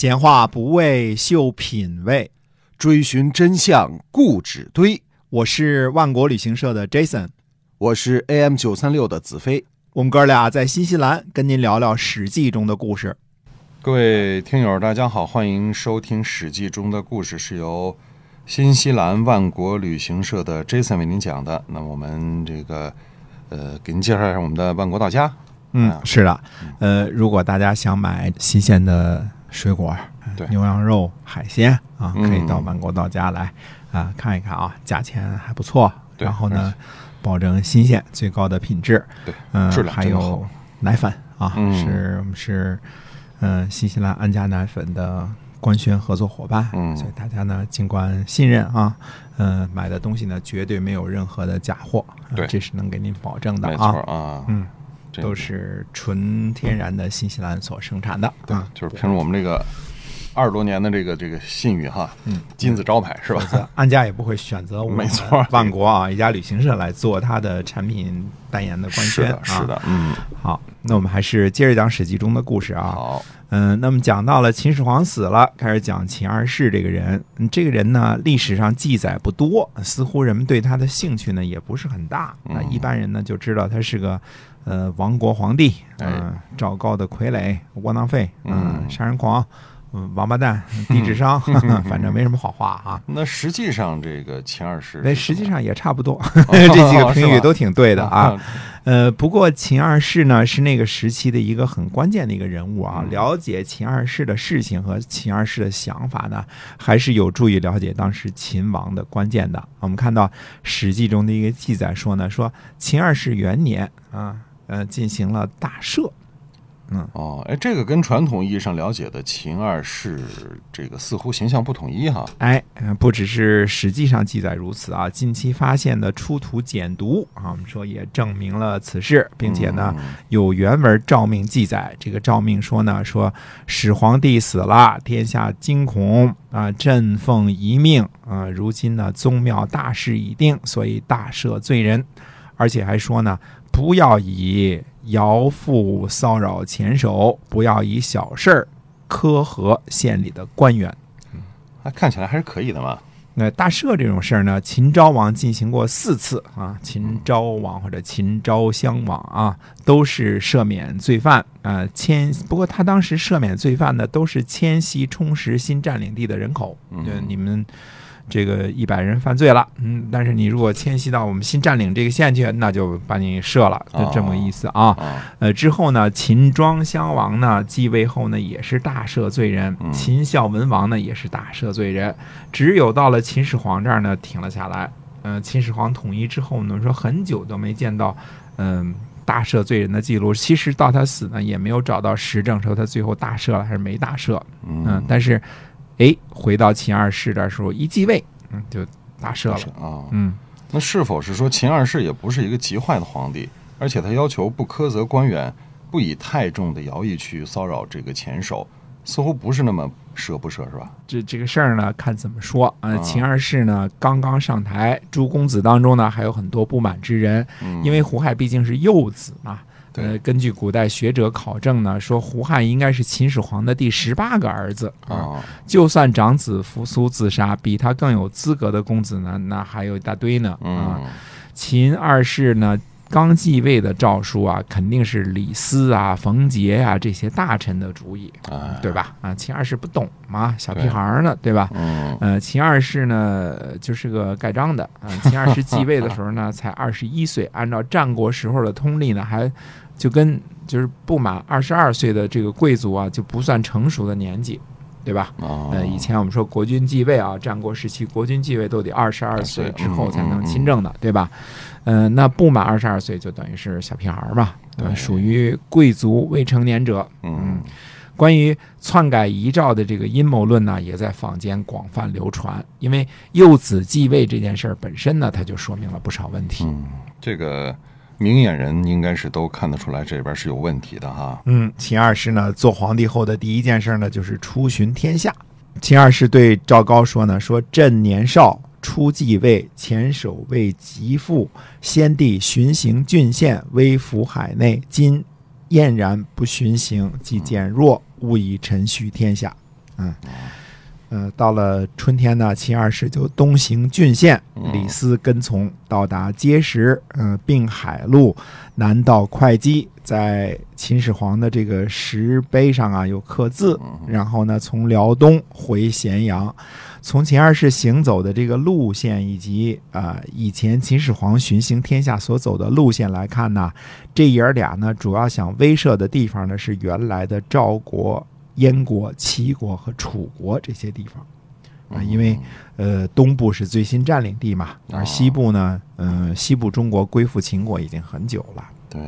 闲话不为秀品味，追寻真相固执堆。我是万国旅行社的 Jason，我是 AM 九三六的子飞。我们哥俩在新西兰跟您聊聊《史记》中的故事。各位听友，大家好，欢迎收听《史记》中的故事，是由新西兰万国旅行社的 Jason 为您讲的。那我们这个呃，给您介绍一下我们的万国到家。嗯，是的，呃，如果大家想买新鲜的水果、对。牛羊肉、海鲜啊，嗯。可以到万国到家来啊看一看啊，价钱还不错。对然后呢，保证新鲜，最高的品质。对，嗯，还有奶粉啊，嗯。是我们是嗯新西兰安佳奶粉的官宣合作伙伴，嗯。所以大家呢尽管信任啊，嗯、买的东西呢绝对没有任何的假货，啊对。这是能给您保证的没啊，错啊，嗯，这都是纯天然的新西兰所生产的，对啊，就是凭着我们这个二十多年的这个这个信誉哈，嗯，金字招牌是吧？安家也不会选择我们 没错万国啊一家旅行社来做它的产品代言的官宣是的，是的啊。，嗯，好，那我们还是接着讲《史记》中的故事啊。好，嗯，那么讲到了秦始皇死了，开始讲秦二世这个人。嗯这个人呢，历史上记载不多，似乎人们对他的兴趣呢也不是很大。那、嗯一般人呢就知道他是个呃亡国皇帝，嗯、哎赵高的傀儡，窝囊废，嗯杀人狂，嗯，王八蛋，低智商，反正没什么好话啊。那实际上这个秦二世那实际上也差不多，哦这几个评语都挺对的啊。啊，呃，不过秦二世呢是那个时期的一个很关键的一个人物啊。嗯了解秦二世的事情和秦二世的想法呢，还是有助于了解当时秦王的关键的。我们看到《史记》中的一个记载说呢，说秦二世元年啊，呃，进行了大赦。哦，哎，这个跟传统意义上了解的秦二世这个似乎形象不统一哈。哎，呃不只是史记上记载如此啊，近期发现的出土简牍啊，我们说也证明了此事，并且呢，嗯。有原文诏命记载，这个诏命说呢，说始皇帝死了，天下惊恐啊，朕奉遗命啊，如今呢宗庙大事已定，所以大赦罪人，而且还说呢，不要以徭妇骚扰前手，不要以小事儿苛合县里的官员。那看起来还是可以的嘛。那大赦这种事儿呢，秦昭王进行过四次啊，秦昭王或者秦昭襄王啊，都是赦免罪犯啊，迁。不过他当时赦免罪犯呢，都是迁徙充实新占领地的人口，嗯你们这个一百人犯罪了，嗯，但是你如果迁徙到我们新占领这个县去，那就把你射了，就这么个意思啊。啊，呃，之后呢，秦庄襄王呢继位后呢，也是大赦罪人；嗯秦孝文王呢，也是大赦罪人。只有到了秦始皇这儿呢，停了下来。嗯、秦始皇统一之后呢，说很久都没见到，嗯、大赦罪人的记录。其实到他死呢，也没有找到实证说他最后大赦了还是没大赦。嗯、嗯，但是，哎，回到秦二世这时候一继位，嗯，就大赦了。啊，嗯。那是否是说秦二世也不是一个极坏的皇帝，而且他要求不苛责官员，不以太重的徭役去骚扰这个前手，似乎不是那么舍不舍是吧？这这个事儿呢，看怎么说。呃，啊秦二世呢刚刚上台，诸公子当中呢还有很多不满之人，嗯，因为胡亥毕竟是幼子嘛。对呃，根据古代学者考证呢，说胡亥应该是秦始皇的第十八个儿子啊。啊，就算长子扶苏自杀，比他更有资格的公子呢，那还有一大堆呢啊。嗯，秦二世呢，刚继位的诏书啊，肯定是李斯啊、冯杰呀、这些大臣的主意，哎，对吧？啊，秦二世不懂嘛，小屁孩儿呢，对吧？嗯，呃，秦二世呢就是个盖章的啊。秦二世继位的时候呢，才二十一岁，按照战国时候的通例呢，还就跟就是不满二十二岁的这个贵族啊，就不算成熟的年纪，对吧？啊，呃，以前我们说国君继位啊，战国时期国君继位都得二十二岁之后才能亲政的，对吧？嗯，那不满二十二岁就等于是小屁孩儿嘛，呃对属于贵族未成年者。嗯，关于篡改遗诏的这个阴谋论呢，也在坊间广泛流传。因为幼子继位这件事儿本身呢，它就说明了不少问题。嗯，这个明眼人应该是都看得出来这边是有问题的哈。嗯，秦二世呢，做皇帝后的第一件事呢，就是出巡天下。秦二世对赵高说呢：“说朕年少初继位，前手为极富，先帝巡行郡县，威服海内。今晏然不巡行，即减弱，勿以臣虚天下。”嗯。呃，到了春天呢，秦二世就东行郡县，李斯跟从，到达碣石，嗯，并海路，南到会稽，在秦始皇的这个石碑上啊有刻字，然后呢，从辽东回咸阳。从秦二世行走的这个路线，以及啊以前秦始皇巡行天下所走的路线来看呢，这爷儿俩呢，主要想威慑的地方呢是原来的赵国。燕国、齐国和楚国这些地方啊，因为呃东部是最新占领地嘛，而西部呢，嗯，西部中国归附秦国已经很久了。对，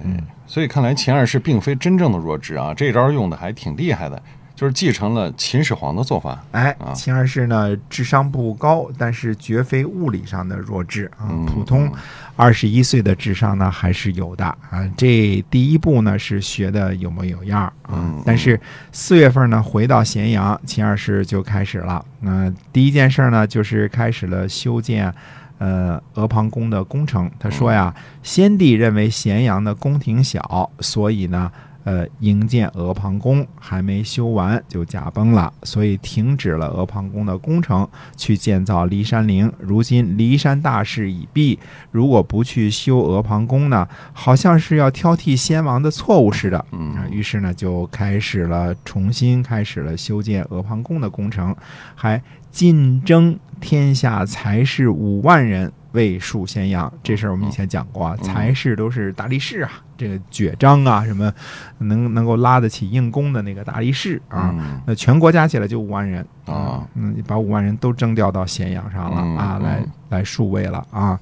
所以看来秦二世并非真正的弱智啊，这招用的还挺厉害的。就是继承了秦始皇的做法，哎，秦二世呢智商不高，但是绝非物理上的弱智啊，普通二十一岁的智商呢还是有的啊。这第一步呢是学的有模有样啊，但是四月份呢回到咸阳，秦二世就开始了。那第一件事呢就是开始了修建呃阿房宫的工程。他说呀，先帝认为咸阳的宫廷小，所以呢。呃，营建阿房宫还没修完就驾崩了，所以停止了阿房宫的工程，去建造骊山陵。如今骊山大势已毕，如果不去修阿房宫呢，好像是要挑剔先王的错误似的。嗯，于是呢，就开始了重新开始了修建阿房宫的工程，还进征天下才士五万人。为戍咸阳这事儿，我们以前讲过啊，才士都是大力士啊，这个爵章啊，什么能能够拉得起硬弓的那个大力士啊，那全国加起来就五万人啊，嗯，把五万人都征调到咸阳上了啊，来来戍卫了啊。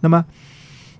那么，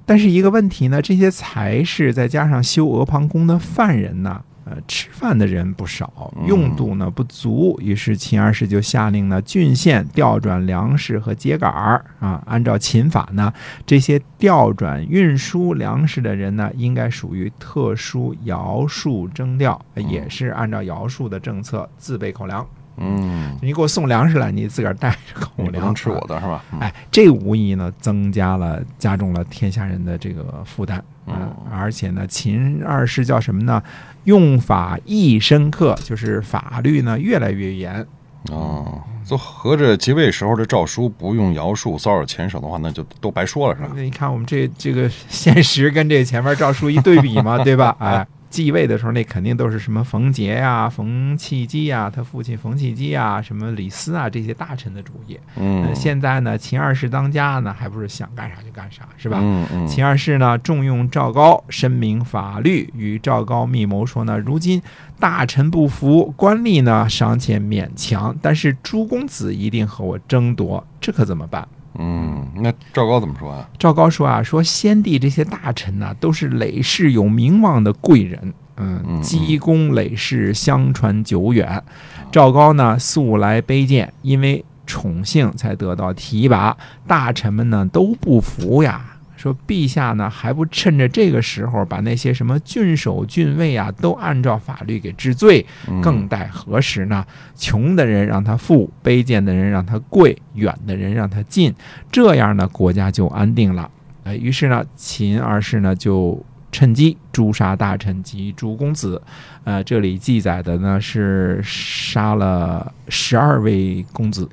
但是一个问题呢，这些才士再加上修阿房宫的犯人呢？呃，吃饭的人不少，用度呢不足，于是秦二世就下令呢，郡县调转粮食和秸秆儿啊。按照秦法呢，这些调转运输粮食的人呢，应该属于特殊徭戍征调，也是按照徭戍的政策自备口粮。嗯，你给我送粮食来，你自个儿带着口粮，不能吃我的是吧？哎，这无疑呢，增加了加重了天下人的这个负担。嗯，而且呢，秦二世叫什么呢？用法亦深刻，就是法律呢越来越严。哦，就合着即位时候的诏书不用徭戍骚扰前手的话，那就都白说了，是吧？那你看我们这这个现实跟这前面诏书一对比嘛，对吧？哎。继位的时候，那肯定都是什么冯杰呀、冯契机呀，他父亲冯契机啊，什么李斯啊这些大臣的主意。嗯，现在呢，秦二世当家呢，还不是想干啥就干啥，是吧？嗯嗯。秦二世呢，重用赵高，申明法律，与赵高密谋说呢，如今大臣不服，官吏呢尚且勉强，但是朱公子一定和我争夺，这可怎么办？嗯，那赵高怎么说啊？赵高说啊，说先帝这些大臣呢，都是累世有名望的贵人，嗯，积功累世，相传久远。赵高呢，素来卑贱，因为宠幸才得到提拔，大臣们呢都不服呀。说陛下呢，还不趁着这个时候把那些什么郡守、郡尉啊，都按照法律给治罪，更待何时呢？穷的人让他富，卑贱的人让他贵，远的人让他近，这样呢，国家就安定了。哎，于是呢，秦二世呢就趁机诛杀大臣及诸公子。呃，这里记载的呢是杀了十二位公子，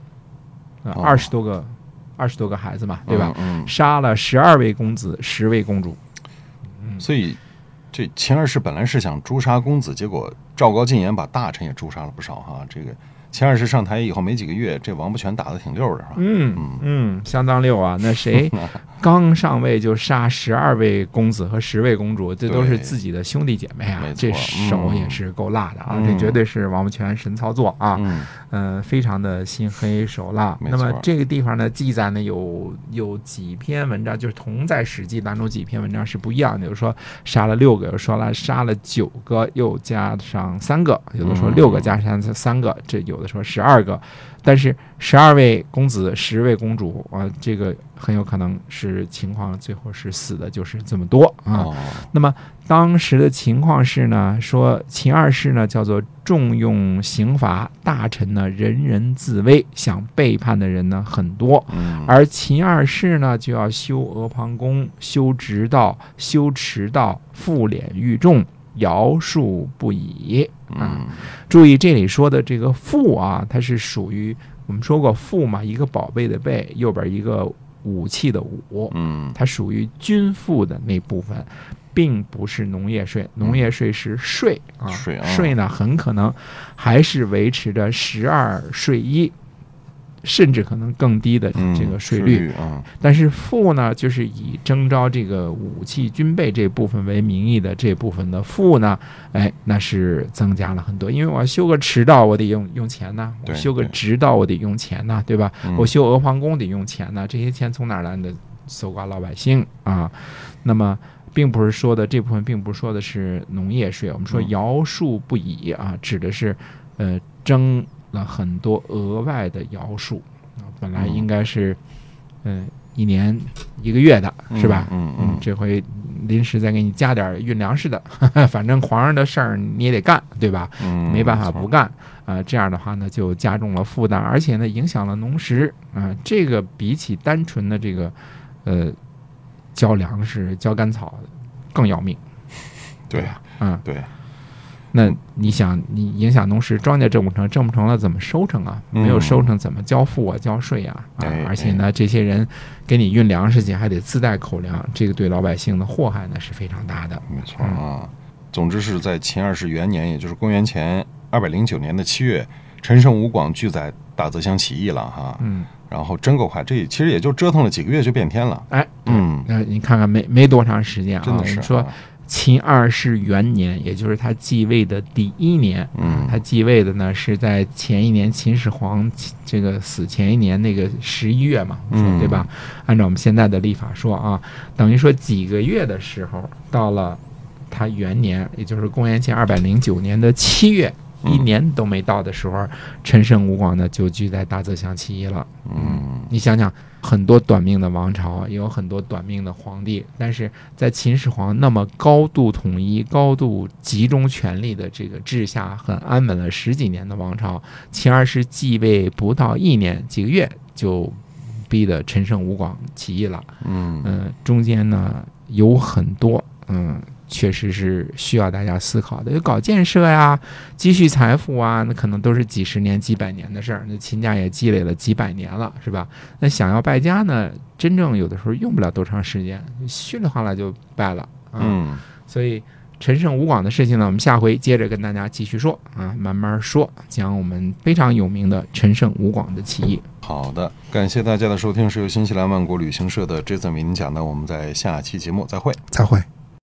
二十多个。二十多个孩子嘛，对吧？杀了十二位公子，十位公主。所以，这秦二世本来是想诛杀公子，结果赵高进言把大臣也诛杀了不少哈。这个。秦二世上台以后没几个月，这王八拳打的挺溜的，是吧？嗯嗯，相当溜啊！那谁 刚上位就杀十二位公子和十位公主，这都是自己的兄弟姐妹啊！这手也是够辣的啊！这绝对是王不全神操作啊！嗯，非常的心黑手辣。那么这个地方呢，记载呢有有几篇文章，就是同在《史记》当中几篇文章是不一样的。有说杀了六个，有说了杀了九个，又加上三个，有的说六个加上三个，这有的。说十二个，但是十二位公子、十位公主啊，这个很有可能是情况，最后是死的就是这么多啊。那么当时的情况是呢，说秦二世呢叫做重用刑罚，大臣呢人人自危，想背叛的人呢很多，而秦二世呢就要修阿房宫、修直道、修驰道、复敛狱众。尧舜不已。啊。嗯注意这里说的这个父啊，它是属于我们说过父嘛，一个宝贝的贝，右边一个武器的武，嗯。它属于均赋的那部分，并不是农业税。农业税是税啊，税啊。税呢很可能还是维持着十二税一，甚至可能更低的嗯，这个税税率。啊，但是赋呢，就是以征召这个武器军备这部分为名义的这部分的赋呢，哎，那是增加了很多。因为我要修个驰道，我得用用钱呐；我修个直道，我得用钱呐，对吧？嗯我修阿房宫得用钱呐，这些钱从哪儿来的？搜刮老百姓啊。那么，并不是说的这部分，并不是说的是农业税。我们说嗯徭戍不已啊，指的是呃征了很多额外的徭戍啊，本来嗯应该是嗯、呃一年一个月的是吧？嗯嗯嗯，这回临时再给你加点运粮食的，反正皇上的事儿你也得干，对吧？嗯，没办法不干啊、这样的话呢，就加重了负担，而且呢，影响了农时啊、这个比起单纯的这个呃交粮食、交干草更要命，对吧？嗯，对，那你想，你影响农时，庄稼挣不成，挣不成了怎么收成啊？嗯没有收成怎么交付啊、交税啊？啊哎，而且呢，这些人给你运粮食去，还得自带口粮，这个对老百姓的祸害呢是非常大的。没错啊。总之是在秦二世元年，也就是公元前二百零九年的七月，陈胜吴广拒载大泽乡起义了哈。嗯，然后真够快，这其实也就折腾了几个月就变天了。哎，嗯，那你看看没没多长时间啊，真的是我们说啊秦二世元年，也就是他继位的第一年。嗯他继位的呢是在前一年秦始皇这个死前一年那个十一月嘛，对吧？按照我们现在的历法说啊，等于说几个月的时候，到了他元年，也就是公元前二百零九年的七月，嗯一年都没到的时候，陈胜吴广呢就聚在大泽乡起义了。嗯你想想，很多短命的王朝，也有很多短命的皇帝，但是在秦始皇那么高度统一、高度集中权力的这个治下，很安稳了十几年的王朝，秦二世继位不到一年几个月，就逼得陈胜吴广起义了。嗯嗯、中间呢有很多嗯。确实是需要大家思考的，就搞建设呀、积蓄财富啊，那可能都是几十年、几百年的事儿。那秦家也积累了几百年了，是吧？那想要败家呢，真正有的时候用不了多长时间，稀里哗啦就败了啊。嗯，所以陈胜吴广的事情呢，我们下回接着跟大家继续说啊，慢慢说，讲我们非常有名的陈胜吴广的起义。好的，感谢大家的收听，是由新西兰万国旅行社的 Jason 为您讲的，我们在下期节目再会。再会。